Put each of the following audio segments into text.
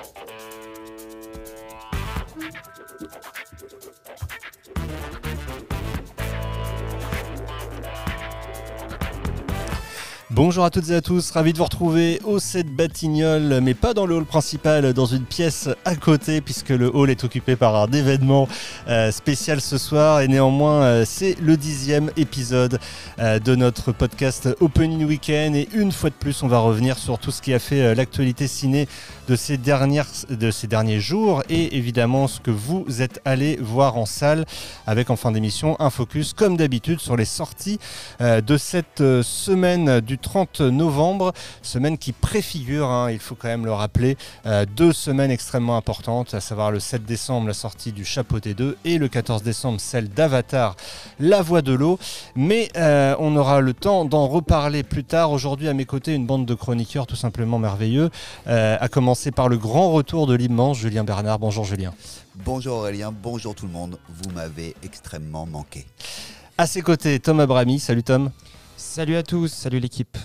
Thank you. Bonjour à toutes et à tous, ravi de vous retrouver au 7 Batignolles, mais pas dans le hall principal, dans une pièce à côté, puisque le hall est occupé par un événement euh, spécial ce soir. Et néanmoins, euh, c'est le dixième épisode euh, de notre podcast Opening Weekend. Et une fois de plus, on va revenir sur tout ce qui a fait l'actualité ciné de ces, de ces derniers jours et évidemment ce que vous êtes allé voir en salle avec en fin d'émission un focus comme d'habitude sur les sorties de cette semaine du 30 novembre, semaine qui préfigure, hein, il faut quand même le rappeler, euh, deux semaines extrêmement importantes, à savoir le 7 décembre la sortie du Chapeauté 2 et le 14 décembre celle d'Avatar, La Voix de l'eau. Mais euh, on aura le temps d'en reparler plus tard. Aujourd'hui à mes côtés une bande de chroniqueurs tout simplement merveilleux, euh, à commencer par le grand retour de l'immense Julien Bernard. Bonjour Julien. Bonjour Aurélien, bonjour tout le monde. Vous m'avez extrêmement manqué. À ses côtés, Tom Abrami. Salut Tom. Salut à tous, salut l'équipe.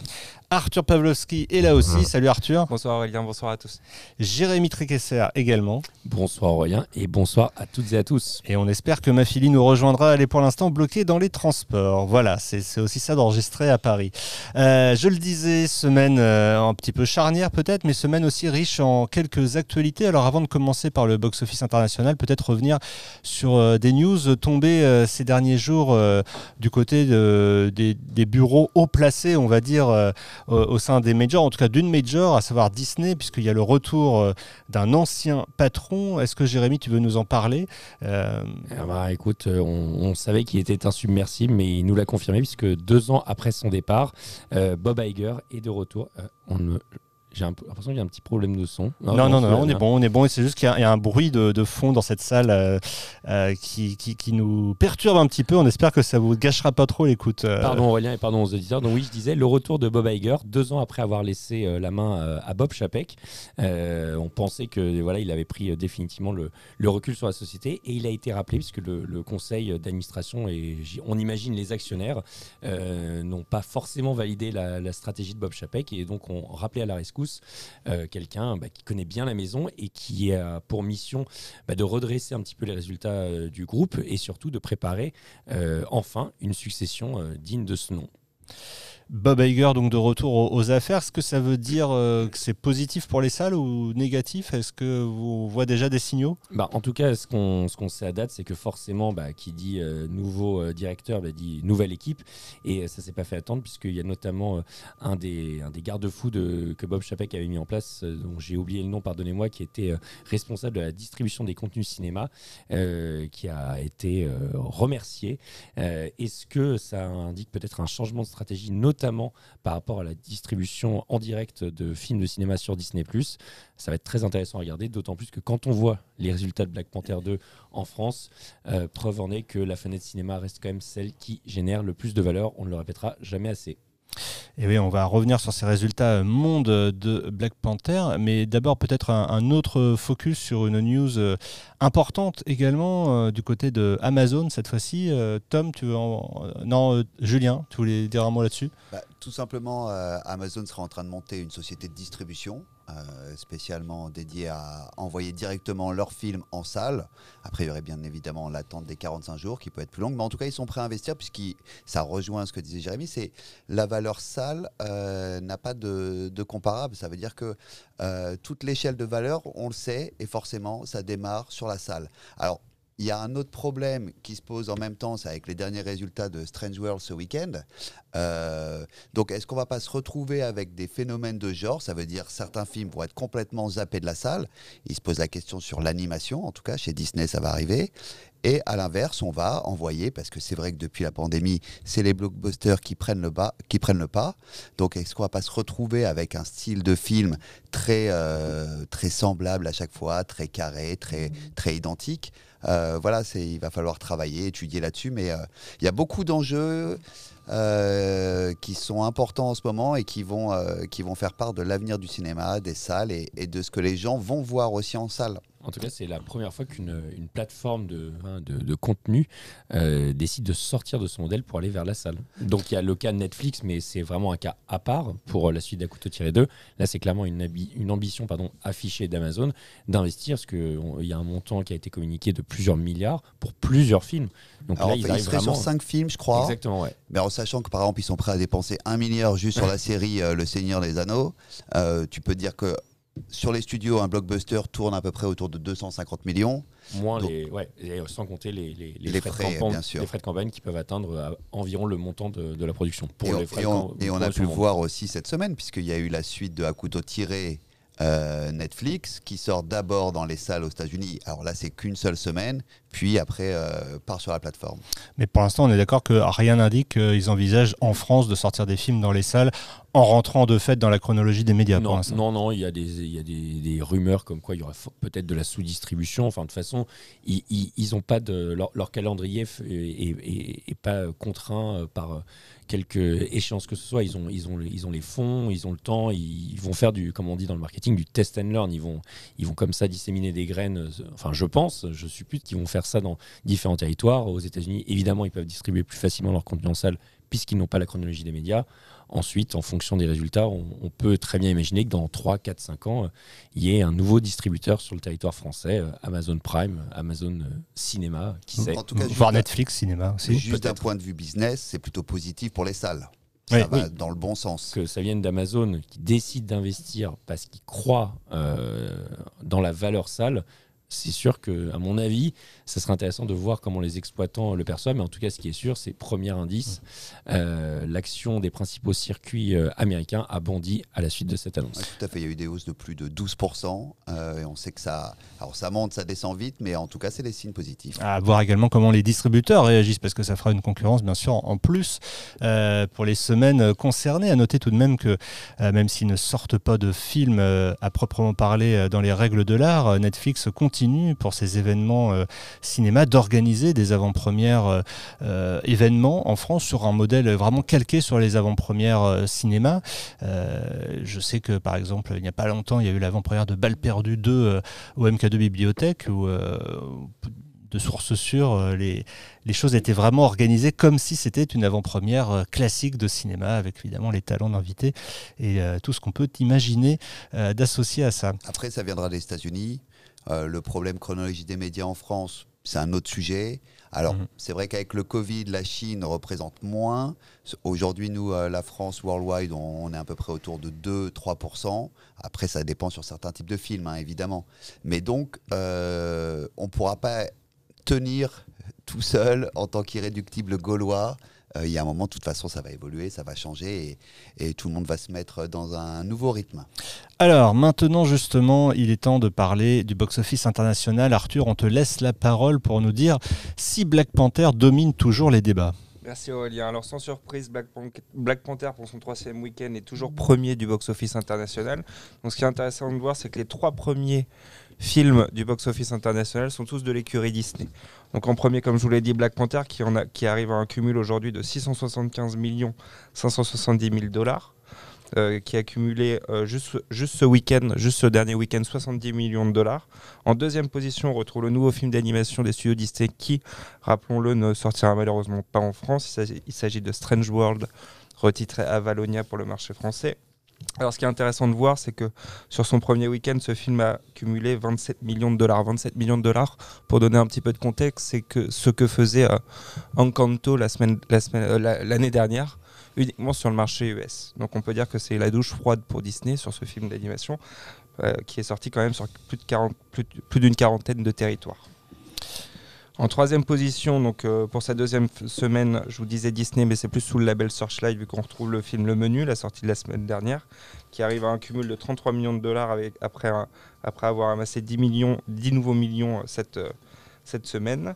Arthur Pavlovski est là aussi. Salut Arthur. Bonsoir Aurélien, bonsoir à tous. Jérémy Tricesser également. Bonsoir Aurélien et bonsoir à toutes et à tous. Et on espère que ma fille nous rejoindra. Elle est pour l'instant bloquée dans les transports. Voilà, c'est aussi ça d'enregistrer à Paris. Euh, je le disais, semaine euh, un petit peu charnière peut-être, mais semaine aussi riche en quelques actualités. Alors avant de commencer par le box-office international, peut-être revenir sur euh, des news tombées ces derniers jours du côté des, des, bureaux haut placés, on va dire au sein des majors, en tout cas d'une major, à savoir Disney, puisqu'il y a le retour euh, d'un ancien patron. Est-ce que Jérémy, tu veux nous en parler? Euh, ah bah, Écoute, euh, on, savait qu'il était insubmersible, mais il nous l'a confirmé, puisque deux ans après son départ, Bob Iger est de retour. J'ai l'impression qu'il y a un petit problème de son. Non, non, non, on est bon, on est bon. C'est juste qu'il y, a un bruit de, fond dans cette salle euh, euh, qui, qui, nous perturbe un petit peu. On espère que ça vous gâchera pas trop l'écoute. Euh. Pardon Aurélien et pardon aux auditeurs. Donc oui, je disais le retour de Bob Iger deux ans après avoir laissé la main à Bob Chapek. on pensait que voilà, il avait pris définitivement le, le, recul sur la société et il a été rappelé puisque le, le conseil d'administration et on imagine les actionnaires n'ont pas forcément validé la, la, stratégie de Bob Chapek et donc on rappelait à la rescousse euh, quelqu'un bah, qui connaît bien la maison et qui a pour mission bah, de redresser un petit peu les résultats euh, du groupe et surtout de préparer euh, enfin une succession digne de ce nom. Bob Iger donc de retour aux, affaires. Est-ce que ça veut dire euh, que c'est positif pour les salles ou négatif? Est-ce que vous voyez déjà des signaux? Bah, En tout cas, ce qu'on sait à date, c'est que forcément, bah, qui dit euh, nouveau euh, directeur, bah, dit nouvelle équipe. Et ça s'est pas fait attendre, puisqu'il y a notamment un des, un des garde-fous de, que Bob Chapek avait mis en place, dont j'ai oublié le nom, pardonnez-moi, qui était responsable de la distribution des contenus cinéma, qui a été remercié. Est-ce que ça indique peut-être un changement de stratégie, notamment notamment par rapport à la distribution en direct de films de cinéma sur Disney ⁇ ça va être très intéressant à regarder, d'autant plus que quand on voit les résultats de Black Panther 2 en France, euh, preuve en est que la fenêtre cinéma reste quand même celle qui génère le plus de valeur, on ne le répétera jamais assez. Et oui, on va revenir sur ces résultats euh, monde de Black Panther, mais d'abord peut-être un, autre focus sur une news euh, importante également euh, du côté de Amazon cette fois-ci. Tom, tu veux en... non, Julien, tu voulais dire un mot là-dessus? Bah, Tout simplement, Amazon sera en train de monter une société de distribution euh, spécialement dédié à envoyer directement leurs films en salle. Après, il y aurait bien évidemment l'attente des 45 jours qui peut être plus longue, mais en tout cas, ils sont prêts à investir puisque ça rejoint ce que disait Jérémy, c'est la valeur salle euh, n'a pas de, comparable. Ça veut dire que euh, toute l'échelle de valeur, on le sait, et forcément, ça démarre sur la salle. Alors, il y a un autre problème qui se pose en même temps, c'est avec les derniers résultats de Strange World ce week-end. Euh, donc, est-ce qu'on va pas se retrouver avec des phénomènes de genre? Ça veut dire certains films vont être complètement zappés de la salle. Il se pose la question sur l'animation, en tout cas chez Disney, ça va arriver. Et à l'inverse, on va envoyer, parce que c'est vrai que depuis la pandémie, c'est les blockbusters qui prennent le, pas. Donc est-ce qu'on va pas se retrouver avec un style de film très, euh, très semblable à chaque fois, très carré, très, très identique? Euh, Voilà, il va falloir travailler, étudier là-dessus, mais euh, il y a beaucoup d'enjeux. qui sont importants en ce moment et qui vont, qui vont faire part de l'avenir du cinéma, des salles et, de ce que les gens vont voir aussi en salle. En tout cas, c'est la première fois qu'une une plateforme de, hein, de, de contenu euh, décide de sortir de son modèle pour aller vers la salle. Donc il y a le cas de Netflix, mais c'est vraiment un cas à part pour la suite d'À couteau tiré 2. Là, c'est clairement une, ambition pardon, affichée d'Amazon d'investir, parce qu'il y a un montant qui a été communiqué de plusieurs milliards pour plusieurs films. Donc Alors, là, ils il arrivent serait vraiment... sur 5 films, je crois. Exactement, ouais. Mais en sachant que par exemple, ils sont prêts à dépenser un milliard juste sur la série euh, Le Seigneur des Anneaux, euh, tu peux dire que sur les studios, un blockbuster tourne à peu près autour de 250 millions. Moins Donc- les, ouais, et sans compter les, les, Les frais, frais, de campagne, bien sûr. les frais de campagne qui peuvent atteindre à environ le montant de, de la production. Pour et on, les frais et de on- et on a pu le voir aussi cette semaine, puisqu'il y a eu la suite de couteau tiré euh, Netflix, qui sort d'abord dans les salles aux États-Unis. Alors là, c'est qu'une seule semaine, puis après, euh, part sur la plateforme. Mais pour l'instant, on est d'accord que rien n'indique qu'ils envisagent en France de sortir des films dans les salles en rentrant de fait dans la chronologie des médias pour Non, l'instant. non, non, il y a des, il y a des, des rumeurs comme quoi il y aurait fo- peut-être de la sous-distribution. Enfin, de toute façon, ils, ils, ils ont pas de leur, leur calendrier est, est- est- est pas contraint euh, par quelque échéance que ce soit. Ils ont, ils ont, ils ont les fonds, ils ont le temps. Ils, vont faire du, comme on dit dans le marketing, du test and learn. Ils vont, ils vont comme ça disséminer des graines. euh, Enfin, je pense, je suppute qu'ils vont faire ça dans différents territoires. Aux États-Unis, évidemment, ils peuvent distribuer plus facilement leur contenu en salle puisqu'ils n'ont pas la chronologie des médias. Ensuite, en fonction des résultats, on, on peut très bien imaginer que dans 3, 4, 5 ans, euh, il y ait un nouveau distributeur sur le territoire français, euh, Amazon Prime, Amazon euh, Cinéma, qui sait. En tout cas, Voir juste- Netflix, cinéma aussi. Juste d'un point de vue business, c'est plutôt positif pour les salles. Ça Oui, va oui. dans le bon sens. que ça vienne d'Amazon qui décide d'investir parce qu'il croit euh, dans la valeur salle, c'est sûr que, à mon avis, ça serait intéressant de voir comment les exploitants le perçoivent. Mais en tout cas, ce qui est sûr, c'est premier indice, euh, l'action des principaux circuits euh, américains a bondi à la suite de cette annonce. Ouais, tout à fait, il y a eu des hausses de plus de 12%. euh, et on sait que ça, alors ça monte, ça descend vite, mais en tout cas, c'est des signes positifs. À voir également comment les distributeurs réagissent, parce que ça fera une concurrence, bien sûr, en plus euh, pour les semaines concernées. À noter tout de même que, euh, même s'ils ne sortent pas de films euh, à proprement parler dans les règles de l'art, Netflix continue pour ses événements euh, cinéma d'organiser des avant-premières euh, euh, événements en France sur un modèle vraiment calqué sur les avant-premières cinéma. Je sais que, par exemple, il n'y a pas longtemps, il y a eu l'avant-première de Balle perdue 2 euh, au MK2 Bibliothèque, où de sources sûres, les, choses étaient vraiment organisées comme si c'était une avant-première classique de cinéma, avec évidemment les talents d'invités et tout ce qu'on peut imaginer d'associer à ça. Après, ça viendra des États-Unis. Euh, le problème chronologie des médias en France, c'est un autre sujet. Alors, Mhm. c'est vrai qu'avec le Covid, la Chine représente moins. Aujourd'hui, nous, euh, la France, worldwide, on, on est à peu près autour de 2-3%. Après, ça dépend sur certains types de films, hein, évidemment. Mais donc, euh, on ne pourra pas tenir tout seul en tant qu'irréductible gaulois. Euh, Il y a un moment, de toute façon, ça va évoluer, ça va changer et, et tout le monde va se mettre dans un nouveau rythme. Alors maintenant justement, il est temps de parler du box-office international. Arthur, on te laisse la parole pour nous dire si Black Panther domine toujours les débats. Merci Aurélien. Alors sans surprise, Black, Pan- Black Panther pour son troisième week-end est toujours premier du box-office international. Donc ce qui est intéressant de voir, c'est que les trois premiers films du box-office international sont tous de l'écurie Disney. Donc en premier, comme je vous l'ai dit, Black Panther qui, arrive à un cumul aujourd'hui de 675 millions 570 000 dollars. euh, qui a accumulé euh, juste, juste ce week-end, juste ce dernier week-end, 70 millions de dollars. En deuxième position, on retrouve le nouveau film d'animation des studios Disney qui, rappelons-le, ne sortira malheureusement pas en France. Il s'agit de Strange World, retitré Avalonia pour le marché français. Alors, ce qui est intéressant de voir, c'est que sur son premier week-end, ce film a cumulé 27 millions de dollars. 27 millions de dollars, pour donner un petit peu de contexte, c'est que ce que faisait euh, Encanto euh, la- l'année dernière, uniquement sur le marché US. Donc, on peut dire que c'est la douche froide pour Disney sur ce film d'animation, euh, qui est sorti quand même sur plus de 40 plus de- plus d'une quarantaine de territoires. En troisième position, donc euh, pour sa deuxième semaine, je vous disais Disney, mais c'est plus sous le label Searchlight vu qu'on retrouve le film Le Menu, la sortie de la semaine dernière, qui arrive à un cumul de 33 millions de dollars après, avoir amassé 10, millions, 10 nouveaux millions euh, cette, euh, cette semaine.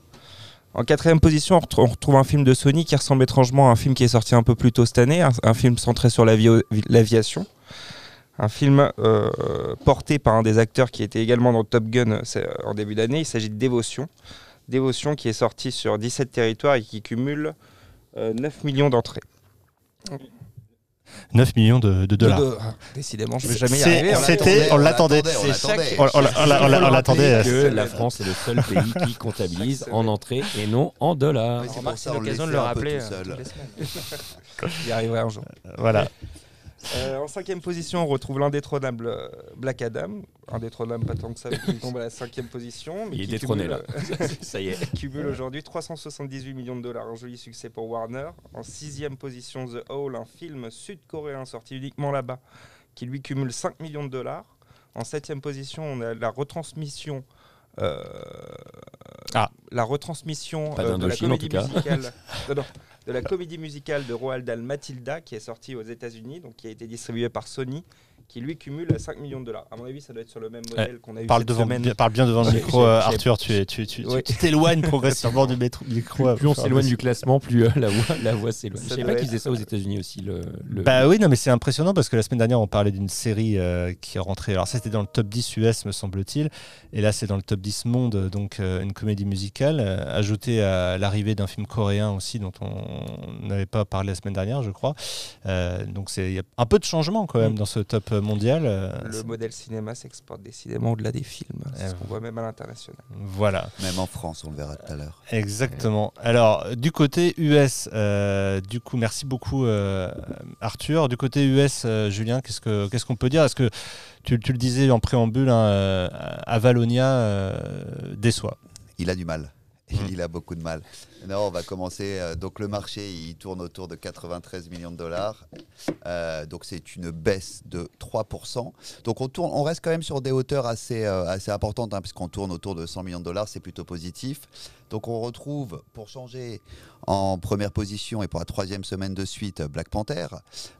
En quatrième position, on retrouve, un film de Sony qui ressemble étrangement à un film qui est sorti un peu plus tôt cette année, un, film centré sur l'avi- l'aviation. Un film porté par un des acteurs qui était également dans Top Gun en début d'année. Il s'agit de Dévotion. Dévotion qui est sorti sur 17 territoires et qui cumule euh, 9 millions d'entrées. 9 millions de, de dollars. De- ah, Décidément, je vais jamais y arriver. c'était- on l'attendait. on l'attendait. que euh, la France est le seul pays qui comptabilise en semaine. entrée et non en dollars. C'est l'occasion de le rappeler tout euh. J'y arriverai un jour. Voilà. Euh, en cinquième position, on retrouve l'indétrônable euh, Black Adam. Indétrônable, pas tant que ça, qui tombe à la cinquième position. Mais Il est détrôné, cumule, là. Ça y est. euh, cumule aujourd'hui 378 millions de dollars, un joli succès pour Warner. En sixième position, The Hole, un film sud-coréen sorti uniquement là-bas, qui lui cumule 5 millions de dollars. En septième position, on a la retransmission. euh, Ah. La retransmission euh, de la comédie musicale. non, non, de la comédie musicale de Roald Dahl Matilda qui est sortie aux États-Unis, donc qui a été distribuée par Sony, qui lui cumule 5 millions de dollars. À mon avis, ça doit être sur le même modèle qu'on a eu Parle, cette devant, semaine. bien, parle bien devant le micro, euh, Arthur. Tu es- tu- t'éloignes progressivement du métro- micro. Plus on s'éloigne du classement, plus euh, la voix, la voix s'éloigne. Je savais doit pas qu'ils faisaient ça aux États-Unis aussi. Le, le- Bah oui, non, mais c'est impressionnant parce que la semaine dernière, on parlait d'une série euh, qui est rentrée. Alors, ça, c'était dans le top 10 US, me semble-t-il. Et là, c'est dans le top 10 monde, donc euh, une comédie musicale, euh, ajoutée à l'arrivée d'un film coréen aussi, dont on n'avait pas parlé la semaine dernière, je crois. Euh, donc, c'est- il y a un peu de changement quand même Mm. dans ce top mondial. euh, Le c'est- modèle cinéma s'exporte décidément au-delà des films. C'est Euh, ce qu'on voit même à l'international. Voilà. Même en France, on le verra tout à l'heure. Exactement. Alors, du côté US, euh, du coup, merci beaucoup euh, Arthur. Du côté US, euh, Julien, qu'est-ce que qu'est-ce qu'on peut dire? Est-ce que tu, tu le disais en préambule, hein, euh, Avalonia euh, déçoit? Il a du mal. Mm. Il a beaucoup de mal. Non, on va commencer. euh, donc le marché, il tourne autour de 93 millions de dollars. Euh, donc c'est une baisse de 3%. Donc on, tourne, on reste quand même sur des hauteurs assez, euh, assez importantes, hein, puisqu'on tourne autour de 100 millions de dollars, c'est plutôt positif. Donc on retrouve, pour changer, en première position et pour la troisième semaine de suite, Black Panther.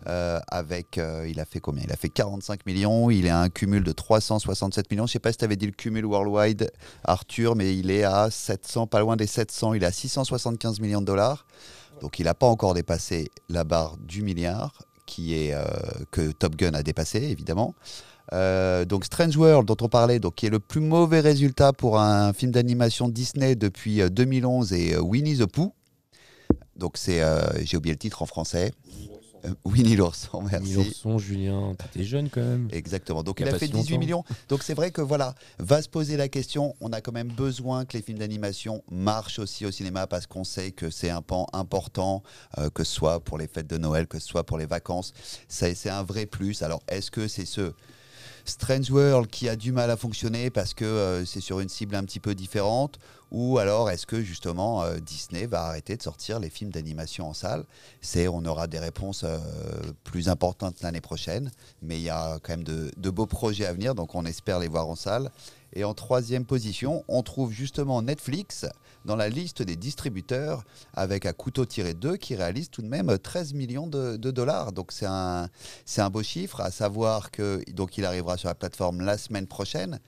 euh, avec, euh, il a fait combien? Il a fait 45 millions. Il a un cumul de 367 millions. Je sais pas si tu avais dit le cumul worldwide, Arthur, mais il est à 700, pas loin des 700. Il est à 675 millions de dollars. Donc il n'a pas encore dépassé la barre du milliard qui est, euh, que Top Gun a dépassé, évidemment. Euh, donc Strange World, dont on parlait, donc, qui est le plus mauvais résultat pour un film d'animation Disney depuis euh, 2011, et euh, Winnie the Pooh. Donc c'est, euh, j'ai oublié le titre en français. Euh, Winnie l'ourson, merci. Ils sont, Julien, t'étais jeune quand même. Exactement. Donc Il a fait si 18 longtemps. millions. Donc c'est vrai que voilà, va se poser la question. On a quand même besoin que les films d'animation marchent aussi au cinéma parce qu'on sait que c'est un pan important, euh, que ce soit pour les fêtes de Noël, que ce soit pour les vacances. C'est un vrai plus. Alors est-ce que c'est ce Strange World qui a du mal à fonctionner parce que euh, c'est sur une cible un petit peu différente ou alors est-ce que justement euh, Disney va arrêter de sortir les films d'animation en salle? C'est on aura des réponses euh, plus importantes l'année prochaine, mais il y a quand même de, de beaux projets à venir, donc on espère les voir en salle. Et en troisième position, on trouve justement Netflix dans la liste des distributeurs avec un couteau tiré 2 qui réalise tout de même 13 millions de, de dollars. Donc c'est un, c'est un beau chiffre, à savoir que donc il arrivera sur la plateforme la semaine prochaine.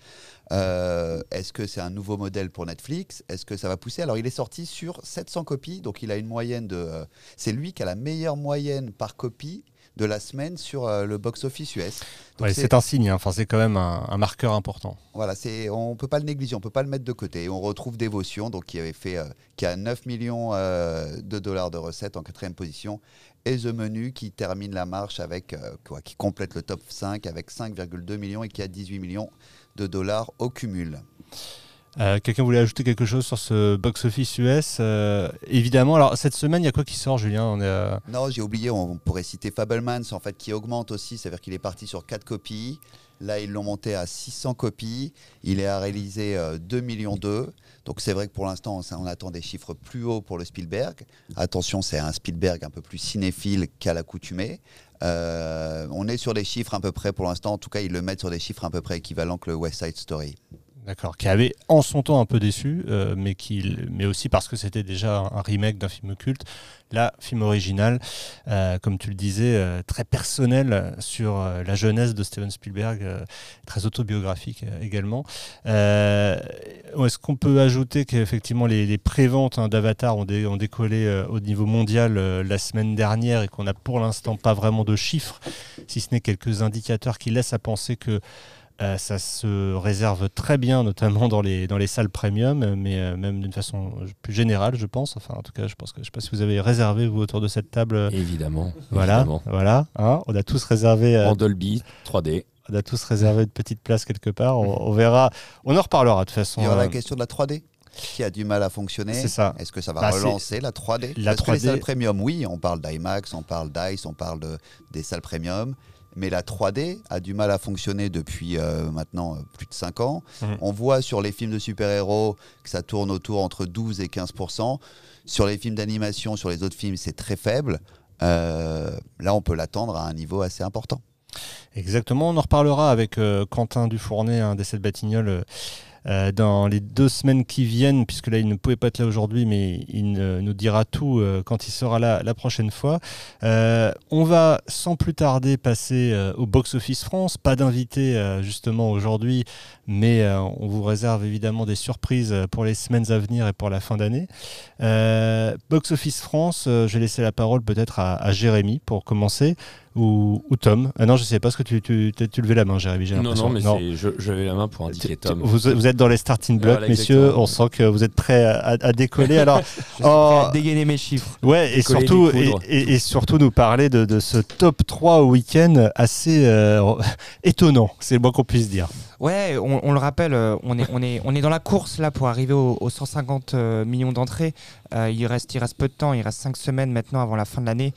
Euh, Est-ce que c'est un nouveau modèle pour Netflix? Est-ce que ça va pousser? Alors il est sorti sur 700 copies, donc il a une moyenne de... euh, c'est lui qui a la meilleure moyenne par copie de la semaine sur euh, le box-office US. Ouais, c'est- un signe, hein. enfin, c'est quand même un, un marqueur important. voilà, on peut pas le négliger, on peut pas le mettre de côté. Et on retrouve Dévotion, donc qui avait fait, euh, qui a 9 millions euh, de dollars de recettes en quatrième position, et The Menu qui termine la marche avec, quoi, qui complète le top 5 avec 5,2 millions et qui a 18 millions de dollars au cumul. Euh, Quelqu'un voulait ajouter quelque chose sur ce box-office US euh, Évidemment. Alors, cette semaine, il y a quoi qui sort, Julien? On euh, Non, j'ai oublié, on pourrait citer Fablemans, en fait, qui augmente aussi, c'est-à-dire qu'il est parti sur 4 copies. Là, ils l'ont monté à 600 copies. Il est à réaliser euh, 2 millions d'eux. Donc, c'est vrai que pour l'instant, ça- on attend des chiffres plus hauts pour le Spielberg. Attention, c'est un Spielberg un peu plus cinéphile qu'à l'accoutumée. On est sur des chiffres à peu près, pour l'instant, en tout cas, ils le mettent sur des chiffres à peu près équivalents que le West Side Story. D'accord, qui avait en son temps un peu déçu, euh, mais, qui, mais aussi parce que c'était déjà un remake d'un film culte. Là, film original, euh, comme tu le disais, euh, très personnel sur euh, la jeunesse de Steven Spielberg, euh, très autobiographique euh, également. Est-ce qu'on peut ajouter qu'effectivement les, les préventes hein, d'Avatar ont, ont décollé au niveau mondial la semaine dernière et qu'on n'a pour l'instant pas vraiment de chiffres, si ce n'est quelques indicateurs qui laissent à penser que Euh, ça se réserve très bien, notamment dans les, dans les salles premium, mais euh, même d'une façon plus générale, je pense. Enfin, en tout cas, je pense que je sais pas si vous avez réservé vous autour de cette table. euh, Évidemment. Voilà, évidemment. voilà. hein, on a tous réservé. euh, En Dolby 3D. on a tous réservé de petites places quelque part. On, on verra. On en reparlera de toute façon. Il y aura euh, la question de la 3D qui a du mal à fonctionner. C'est ça. Est-ce que ça va Bah, relancer la 3D La Parce que les 3D salles premium, oui, on parle d'IMAX, on parle d'ICE, on parle de, des salles premium. Mais la 3D a du mal à fonctionner depuis euh, maintenant euh, plus de 5 ans. Mhm. On voit sur les films de super-héros que ça tourne autour entre 12 et 15% Sur les films d'animation, sur les autres films, c'est très faible. Euh, là, on peut l'attendre à un niveau assez important. Exactement, on en reparlera avec Quentin Dufournet, un des sept Batignolles, euh, dans les deux semaines qui viennent, puisque là il ne pouvait pas être là aujourd'hui, mais il nous dira tout euh, quand il sera là la prochaine fois. Euh, on va sans plus tarder passer au Box Office France. Pas d'invité justement aujourd'hui, mais on vous réserve évidemment des surprises pour les semaines à venir et pour la fin d'année. Box Office France, je vais laisser la parole peut-être à, à Jérémy pour commencer. Ou, ou Tom. Ah non, je sais pas ce que tu, tu, tu, tu levais la main, Jérémy. j'ai Non, non, mais c'est- je, je levais la main pour indiquer Tom. Vous, vous êtes dans les starting blocks, Voilà, messieurs. On sent que vous êtes prêts à, à décoller. Alors, Je Oh. à dégainer mes chiffres. ouais, et surtout, et, découdre. et- et surtout nous parler de, de ce top 3 au week-end assez euh, étonnant, c'est le moins qu'on puisse dire. Ouais, on, le rappelle, euh, on est, on, est, on est dans la course là pour arriver aux, aux 150 euh, millions d'entrées. Euh, il, reste, il reste peu de temps, il reste 5 semaines maintenant avant la fin de l'année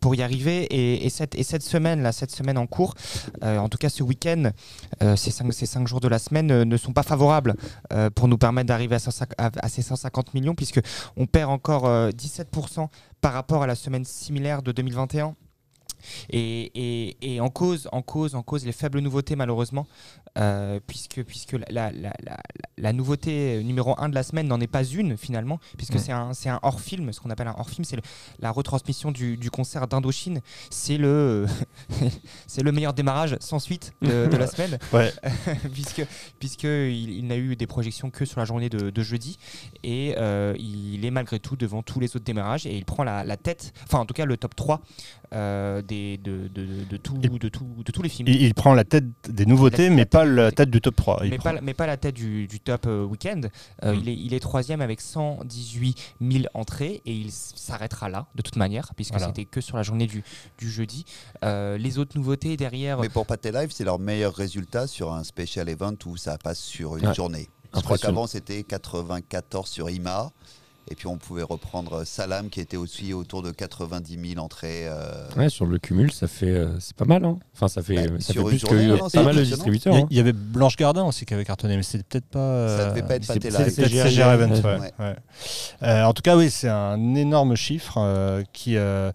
pour y arriver. Et, et cette, et cette semaine, là, cette semaine en cours, en tout cas ce week-end, ces, 5, ces cinq jours de la semaine ne sont pas favorables pour nous permettre d'arriver à, 150 à- à ces 150 millions, puisque on perd encore euh, 17% par rapport à la semaine similaire de 2021. Et, et- et en cause, en cause, en cause, les faibles nouveautés malheureusement, euh, puisque, puisque la, la- la- la- la nouveauté numéro 1 de la semaine n'en est pas une finalement, puisque c'est un, un hors-film, ce qu'on appelle un hors-film, c'est la retransmission du, du concert d'Indochine, c'est le, c'est le meilleur démarrage sans suite de, de la semaine, Ouais. puisque, puisque il, il n'a eu des projections que sur la journée de, de jeudi, et euh, il est malgré tout devant tous les autres démarrages, et il prend la, la tête, enfin en tout cas le top 3 euh, des, de, de, de, tout, Il- de, tout, de tous les films. Il, il prend la tête des nouveautés, La- mais pas la tête du top 3. Il mais, pas, mais pas la tête du, du top euh, week-end. Euh, Mm. il, est, il est troisième avec 118 000 entrées et il s'arrêtera là de toute manière puisque Voilà. c'était que sur la journée du, du jeudi. Euh, les autres nouveautés derrière, Mais pour Pathé Live, c'est leur meilleur résultat sur un special event où ça passe sur une Ouais. journée. Je crois qu'avant c'était 94 sur IMA. Et puis on pouvait reprendre Salam qui était aussi autour de 90 000 entrées. euh, Ouais, sur le cumul, ça fait, euh, c'est pas mal. Hein enfin, ça fait, Bah, ça fait plus journée, que non, c'est pas mal de distributeurs. Il y, a- hein. il y avait Blanche Gardin aussi qui avait cartonné, mais c'était peut-être pas. euh, Ça devait pas être peut-être CGR CGR Event, ouais, ouais. Euh, en tout cas, oui, c'est un énorme chiffre euh, qui euh,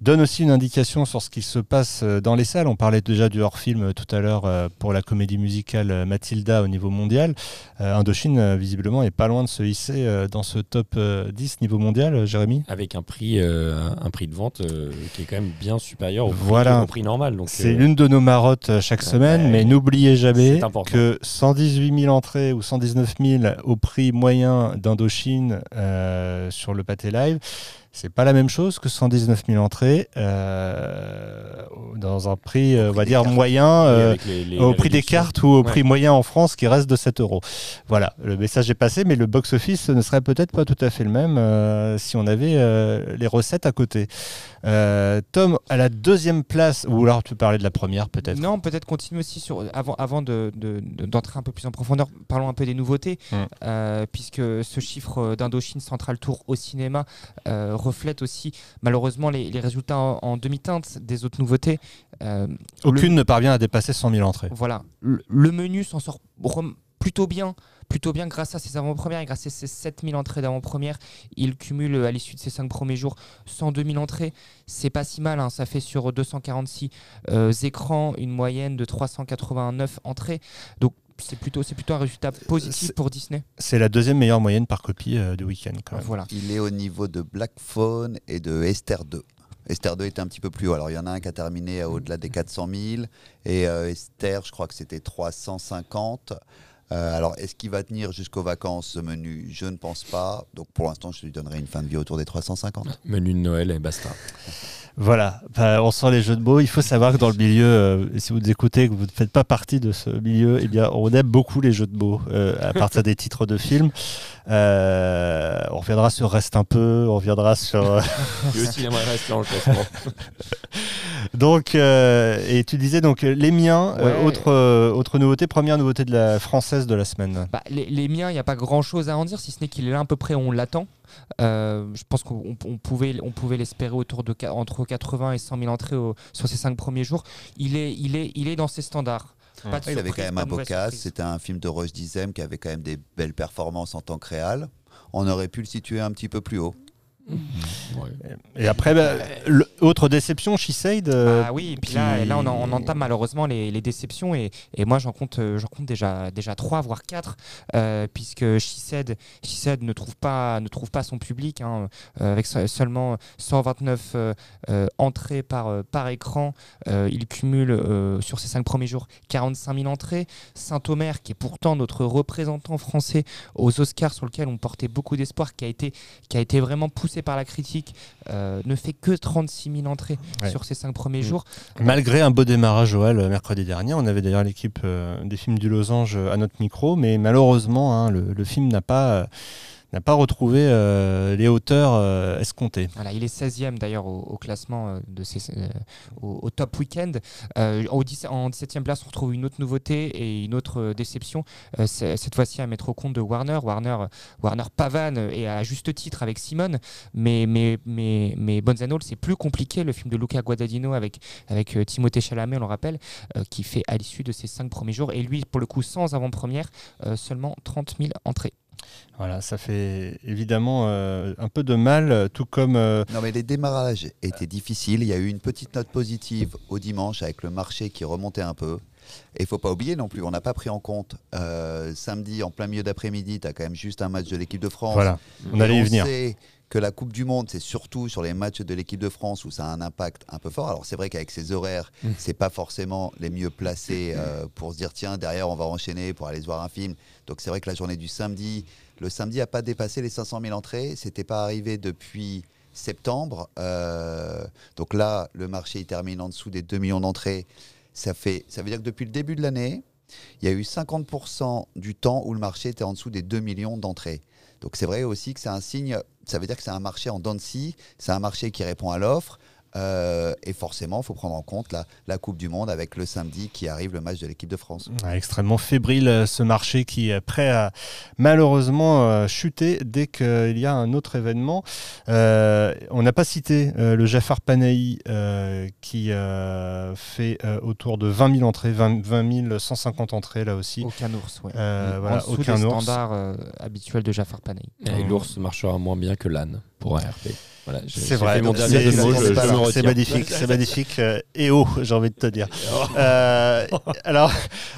donne aussi une indication sur ce qui se passe euh, dans les salles. On parlait déjà du hors-film euh, tout à l'heure euh, pour la comédie musicale Mathilda au niveau mondial. Indochine, visiblement, est pas loin de se hisser dans ce top euh, 10 niveau mondial, Jérémy. Avec un prix, euh, un prix de vente euh, qui est quand même bien supérieur au, prix- Voilà. au prix normal. C'est euh, l'une de nos marottes chaque ouais, semaine, ouais, mais n'oubliez jamais que 118 000 entrées ou 119 000 au prix moyen d'Indochine sur le pâté live, c'est pas la même chose que 119 000 entrées euh, dans un prix, euh, on va dire, cartes. moyen. euh, avec les- les- au prix des cartes ou au Ouais. prix moyen en France qui reste de 7 euros. Voilà, le message est passé, mais le box-office ne serait peut-être pas tout à fait le même euh, si on avait euh, les recettes à côté. Euh, Tom, à la deuxième place, ou alors tu parlais de la première peut-être Non, peut-être continuer aussi sur avant avant de- de- de- d'entrer un peu plus en profondeur. Parlons un peu des nouveautés, euh, puisque ce chiffre d'Indochine Central Tour au cinéma euh, reflète aussi malheureusement les, les résultats en, en demi-teinte des autres nouveautés. Euh, Aucune ne parvient à dépasser 100 000 entrées. voilà, le, le menu s'en sort plutôt bien. Plutôt bien grâce à ses avant-premières et grâce à ses 7000 entrées d'avant-première. Il cumule euh, à l'issue de ses 5 premiers jours 102 000 entrées. C'est pas si mal, hein, ça fait sur 246 euh, écrans une moyenne de 389 entrées. Donc c'est plutôt, c'est plutôt un résultat positif pour Disney. C'est la deuxième meilleure moyenne par copie euh, du week-end quand même. Voilà. Il est au niveau de Black Phone et de Esther 2. Esther 2 était un petit peu plus haut. Alors, il y en a un qui a terminé au-delà des 400 000. Et euh, Esther, je crois que c'était 350. Euh, alors, est-ce qu'il va tenir jusqu'aux vacances ce menu? Je ne pense pas. Donc, pour l'instant, je lui donnerai une fin de vie autour des 350. Menu de Noël et basta. Voilà, Bah, on sent les jeux de mots. Il faut savoir que dans le milieu, euh, si vous nous écoutez, que vous ne faites pas partie de ce milieu, eh bien, on aime beaucoup les jeux de mots euh, à partir des titres de films. Euh, on reviendra sur Reste un peu, on reviendra sur. Lui aussi, il aimerait rester dans le classement. donc, euh, et tu disais donc les miens, euh, Ouais. autre, autre nouveauté, première nouveauté de la française de la semaine. Bah, les, les miens, il n'y a pas grand chose à en dire, si ce n'est qu'il est là à peu près, on l'attend. Euh, je pense qu'on on pouvait, on pouvait l'espérer autour de entre 80 et 100 000 entrées au- sur ces cinq premiers jours. Il est, il est, il est dans ses standards. Pas de il avait quand même un beau. C'était un film de Roche Dizem qui avait quand même des belles performances en tant que réal. On aurait pu le situer un petit peu plus haut. Ouais. Et après, bah, autre déception, Shiseido. euh, Ah oui, et puis là, là on, en- on entame malheureusement les, les déceptions et, et moi j'en compte, euh, j'en compte déjà, déjà 3 voire 4 puisque Shiseido Shiseido ne trouve pas, ne trouve pas son public hein, euh, avec se- seulement 129 euh, euh, entrées par, euh, par écran. Euh, il cumule euh, sur ces 5 premiers jours 45 000 entrées. Saint-Omer qui est pourtant notre représentant français aux Oscars sur lequel on portait beaucoup d'espoir qui a été, qui a été vraiment poussé par la critique euh, ne fait que 36 000 entrées Ouais. sur ces 5 premiers Mm. jours. Malgré un beau démarrage, Joël, euh, mercredi dernier, on avait d'ailleurs l'équipe euh, des films du Losange à notre micro, mais malheureusement, hein, le, le film n'a pas, n'a pas retrouvé euh, les hauteurs euh, escomptées. Il est 16e d'ailleurs au, classement euh, de euh, au, top week-end. Au 10 en 17e place, on retrouve une autre nouveauté et une autre déception. Cette fois-ci à mettre au compte de Warner. Warner, Warner pavane et à juste titre avec Simone, mais, mais, mais, c'est plus compliqué. Le film de Luca Guadagnino avec, avec Timothée Chalamet, on le rappelle, qui fait à l'issue de ces 5 premiers jours. Et lui, pour le coup, sans avant-première, seulement 30 000 entrées. Voilà, ça fait évidemment euh, un peu de mal, euh, tout comme euh, Non, mais les démarrages étaient difficiles. Il y a eu une petite note positive au dimanche avec le marché qui remontait un peu. Et il faut pas oublier non plus, on n'a pas pris en compte euh, samedi en plein milieu d'après-midi, tu as quand même juste un match de l'équipe de France. voilà, on allait y venir. Que la Coupe du Monde, c'est surtout sur les matchs de l'équipe de France où ça a un impact un peu fort. Alors c'est vrai qu'avec ses horaires, Mm. c'est pas forcément les mieux placés euh, pour se dire tiens derrière on va enchaîner pour aller se voir un film. Donc c'est vrai que la journée du samedi, le samedi a pas dépassé les 500 000 entrées. C'était pas arrivé depuis septembre. Euh, donc là, le marché il termine en dessous des 2 millions d'entrées. Ça fait, ça veut dire que depuis le début de l'année, il y a eu 50% du temps où le marché était en dessous des 2 millions d'entrées. Donc c'est vrai aussi que c'est un signe, ça veut dire que c'est un marché en dents de scie, c'est un marché qui répond à l'offre. Euh, et forcément, il faut prendre en compte la, la Coupe du Monde avec le samedi qui arrive le match de l'équipe de France. Ouais, extrêmement fébrile euh, ce marché qui est prêt à malheureusement euh, chuter dès qu'il y a un autre événement. Euh, on n'a pas cité euh, le Jafar Panahi euh, qui euh, fait euh, autour de 20 000 entrées, 20, 20 150 entrées là aussi. Aucun ours, ouais. Euh, en voilà, dessous aucun ours. standards euh, habituels de Jafar Panahi. Et l'ours marchera moins bien que l'âne pour un RP. Voilà, C'est vrai, c'est- je- je magnifique, c'est magnifique. euh, et haut, j'ai envie de te dire. Euh, alors,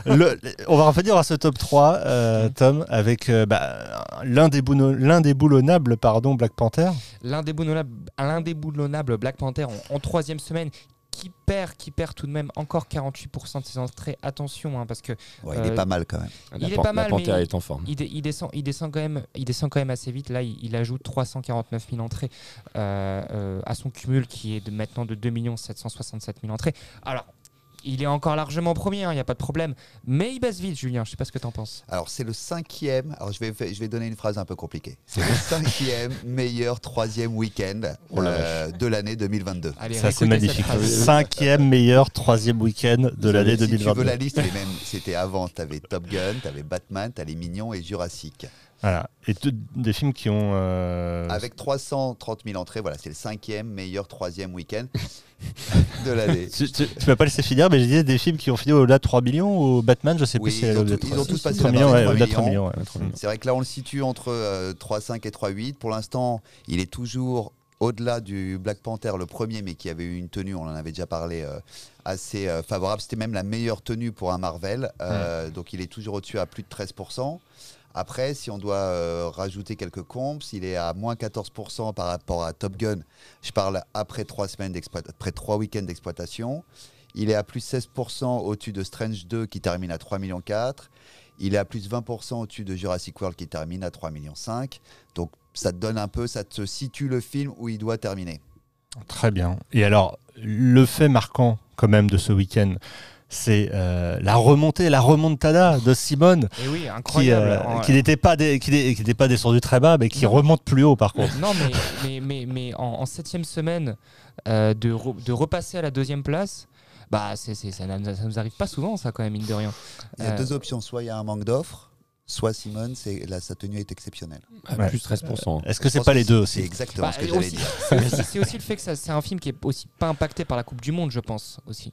le- on va revenir à ce top 3, euh, Tom, avec euh, bah, l'indébouno- l'indéboulonnable pardon, Black Panther. L'indéboulonnable, l'indéboulonnable Black Panther en, en troisième semaine qui perd, qui perd tout de même encore 48% de ses entrées. Attention, hein, parce que Ouais, il est Euh, pas mal quand même. La Il est pas mal, mais- est en forme. il, dé- il descend, il, descend quand même, il descend quand même assez vite. Là, il, il ajoute 349 000 entrées euh, euh, à son cumul qui est de, maintenant de 2 767 000 entrées. Alors, il est encore largement premier, il n'y a pas de problème. Mais il baisse vite, Julien. Je sais pas ce que tu en penses. Alors c'est le cinquième, alors je vais, je vais donner une phrase un peu compliquée. C'est le cinquième meilleur troisième week-end Oh euh, de l'année 2022. Allez, Ça, c'est magnifique. Cinquième meilleur troisième week-end de l'année si tu veux 2022. la liste, c'était avant. Tu avais Top Gun, tu avais Batman, tu as Les Mignons et Jurassic. Voilà. Et des films qui ont. euh, Avec 330 000 entrées, voilà, c'est le cinquième meilleur troisième week-end de l'année. Tu, tu, tu m'as pas laissé finir, mais j'ai dit des films qui ont fini au-delà de 3 millions ou Batman, je sais Oui, plus si ils ont ils ont 3 tous passé 3 la millions, ouais, 3 au-delà de 3 millions. millions. ouais, 3 millions. C'est vrai que là, on le situe entre euh, 3,5 et 3,8. Pour l'instant, il est toujours au-delà du Black Panther, le premier, mais qui avait eu une tenue, on en avait déjà parlé, euh, assez euh, favorable. C'était même la meilleure tenue pour un Marvel. Euh, Donc, il est toujours au-dessus à plus de 13%. Après, si on doit euh, rajouter quelques comps, il est à moins 14% par rapport à Top Gun. Je parle après trois semaines après trois week-ends d'exploitation. Il est à plus 16% au-dessus de Strange 2 qui termine à 3,4 millions. Il est à plus de 20% au-dessus de Jurassic World qui termine à 3,5 millions. Donc ça te donne un peu, ça te situe le film où il doit terminer. Très bien. Et alors, le fait marquant quand même de ce week-end, c'est euh, la remontée, la remontada de Simone, Et oui, qui, incroyable. euh, En- qui n'était pas, dé- qui qui pas descendu très bas, mais qui Non. remonte plus haut par contre. Non, mais, mais, mais, mais en, en septième semaine, euh, de, re- de repasser à la deuxième place, bah, c'est, c'est- ça, ça nous arrive pas souvent, ça, quand même, mine de rien. Il y a Euh, deux options, soit il y a un manque d'offres, soit Simone, c'est là, sa tenue est exceptionnelle. Ouais. Plus 13%. Est-ce que c'est pas les deux C'est aussi exactement bah, ce que j'allais aussi- dire. c'est, aussi, c'est le fait que c'est un film qui est aussi pas impacté par la Coupe du Monde, je pense, aussi.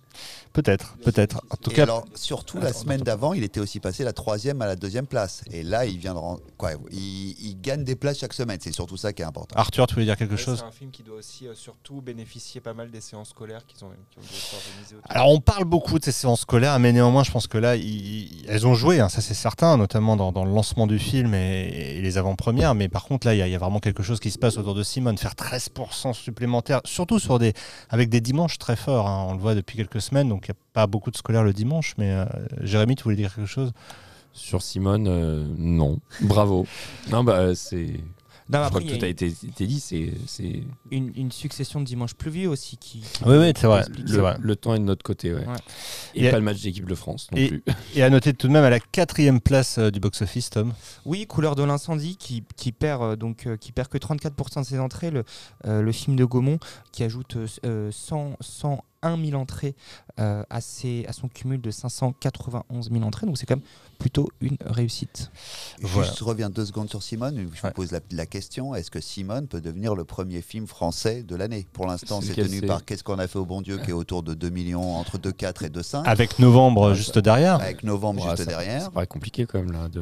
Peut-être, peut-être. En tout Et cas, alors, surtout la semaine d'avant, il était aussi passé la troisième à la deuxième place. Et là, il vient de rend- quoi, il, il gagne des places chaque semaine. C'est surtout ça qui est important. Arthur, tu voulais dire quelque Ouais, chose C'est un film qui doit aussi euh, surtout bénéficier pas mal des séances scolaires qui ont, qui ont organisées. Alors on parle beaucoup de ces séances scolaires, mais néanmoins je pense que là ils- elles ont joué, hein, ça c'est certain, notamment dans, dans le lancement du film et, les avant-premières. Mais par contre là il y, a- il y a vraiment quelque chose qui se passe autour de Simone, faire 13% supplémentaire, surtout sur des avec des dimanches très forts. hein. on le voit depuis quelques semaines, donc il n'y a pas beaucoup de scolaires le dimanche. Mais euh, Jérémy, tu voulais dire quelque chose? Sur Simone, euh, non. Bravo. Non, bah, c'est. Non, Je crois que tout a été, été dit. C'est. une, une succession de dimanches pluvieux aussi qui. qui- Oui, oui, c'est vrai. Le, vrai. le temps est de notre côté, ouais. Ouais. Et, Et- pas le match d'équipe de France non Et- plus. Et à noter tout de même à la quatrième place euh, du box-office, Tom. Oui, Couleur de l'incendie qui, qui perd euh, donc euh, qui perd que 34% de ses entrées. Le, euh, le film de Gaumont qui ajoute euh, euh, 100, 101 000 entrées euh, à, ses- à son cumul de 591 000 entrées. Donc c'est quand même plutôt une réussite. Voilà. Juste, je reviens deux secondes sur Simone. Je Ouais. vous pose la, la question est-ce que Simone peut devenir le premier film français de l'année? Pour l'instant, C'est tenu par Qu'est-ce qu'on a fait au bon Dieu, qui est autour de 2 millions, entre 2,4 et 2,5, Avec novembre Ouais, juste derrière. avec novembre Ouais, juste ça- derrière. Ça paraît compliqué quand même, là, de-.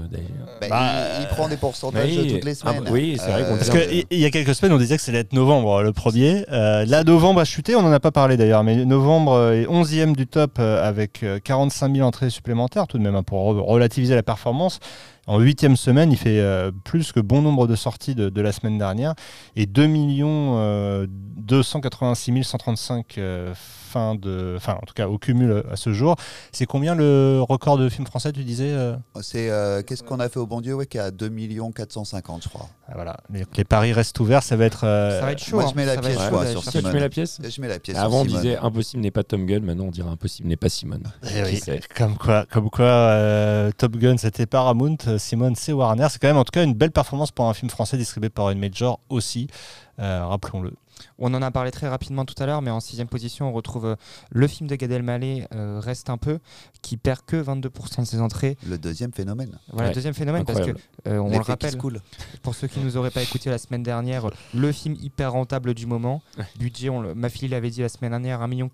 Ben, Bah, il, il prend des pourcentages oui, toutes les ah, semaines. bah, oui, c'est vrai qu'on Parce qu'il il y a quelques semaines, on disait que ça allait être novembre le premier. Euh, là, novembre a chuté, on n'en a pas parlé d'ailleurs, mais novembre euh, est 11e du top euh, avec euh, 45 000 entrées supplémentaires tout de même, hein, pour re- la performance. En huitième semaine, il fait euh, plus que bon nombre de sorties de, de la semaine dernière et 2 euh, 286 135 euh, fin de, enfin en tout cas au cumul euh, à ce jour. C'est combien le record de film français Tu disais euh C'est euh, Qu'est-ce qu'on a fait au bon Dieu? Ouais, qui est à 2 450, je crois. Ah, Voilà, les, les paris restent ouverts, ça va être. euh, ça va être chaud. moi, hein. je mets la pièce, chaud sur tu mets la pièce Je mets la pièce Avant, on disait impossible n'est pas Tom Gun, maintenant on dirait impossible n'est pas Simone. Eh oui, comme quoi, comme quoi euh, Top Gun c'était Paramount, Simone c'est Warner. C'est quand même en tout cas une belle performance pour un film français distribué par une major aussi, euh, rappelons-le. On en a parlé très rapidement tout à l'heure, mais en sixième position, on retrouve euh, le film de Gad Elmaleh, euh, Reste un peu, qui perd que 22% de ses entrées. Le deuxième phénomène. Voilà, Ouais, deuxième phénomène, parce que euh, on le rappelle, pour ceux qui nous auraient pas écouté la semaine dernière, le film hyper rentable du moment. Budget, on le- ma fille l'avait dit la semaine dernière, 1,4 million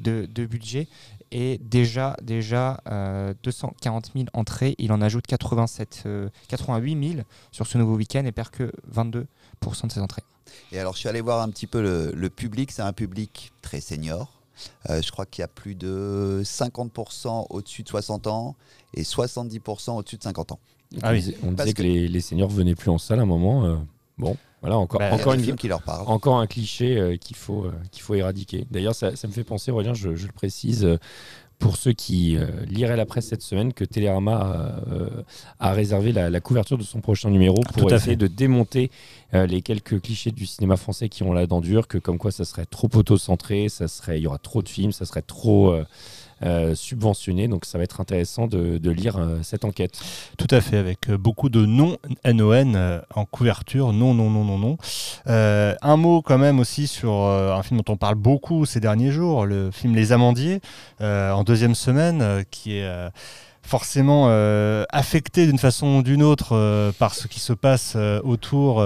de, de budget. Et déjà, déjà euh, 240 000 entrées. Il en ajoute 87, euh, 88 000 sur ce nouveau week-end et perd que 22% de ses entrées. Et alors, je suis allé voir un petit peu le, le public. C'est un public très senior. Euh, je crois qu'il y a plus de 50% au-dessus de 60 ans et 70% au-dessus de 50 ans. Ah on oui. disait, on disait que, les, les seniors venaient plus en salle à un moment. euh, bon, voilà, encore, Bah, encore, une, films qui leur parlent. encore un cliché euh, qu'il faut, euh, qu'il faut éradiquer. D'ailleurs, ça, ça me fait penser, Aurélien, je, je le précise, euh, pour ceux qui liraient la presse cette semaine, que Télérama a, réservé la, la couverture de son prochain numéro pour Tout à essayer fait. de démonter les quelques clichés du cinéma français qui ont la dent dure, que comme quoi ça serait trop auto-centré, ça serait, il y aura trop de films, ça serait trop euh, euh, subventionné. Donc ça va être intéressant de, lire euh, cette enquête. Tout à fait, avec euh, beaucoup de non NON euh, en couverture, non, non, non, non, non. Un mot quand même aussi sur un film dont on parle beaucoup ces derniers jours, le film Les Amandiers, en deuxième semaine, qui est forcément affecté d'une façon ou d'une autre par ce qui se passe autour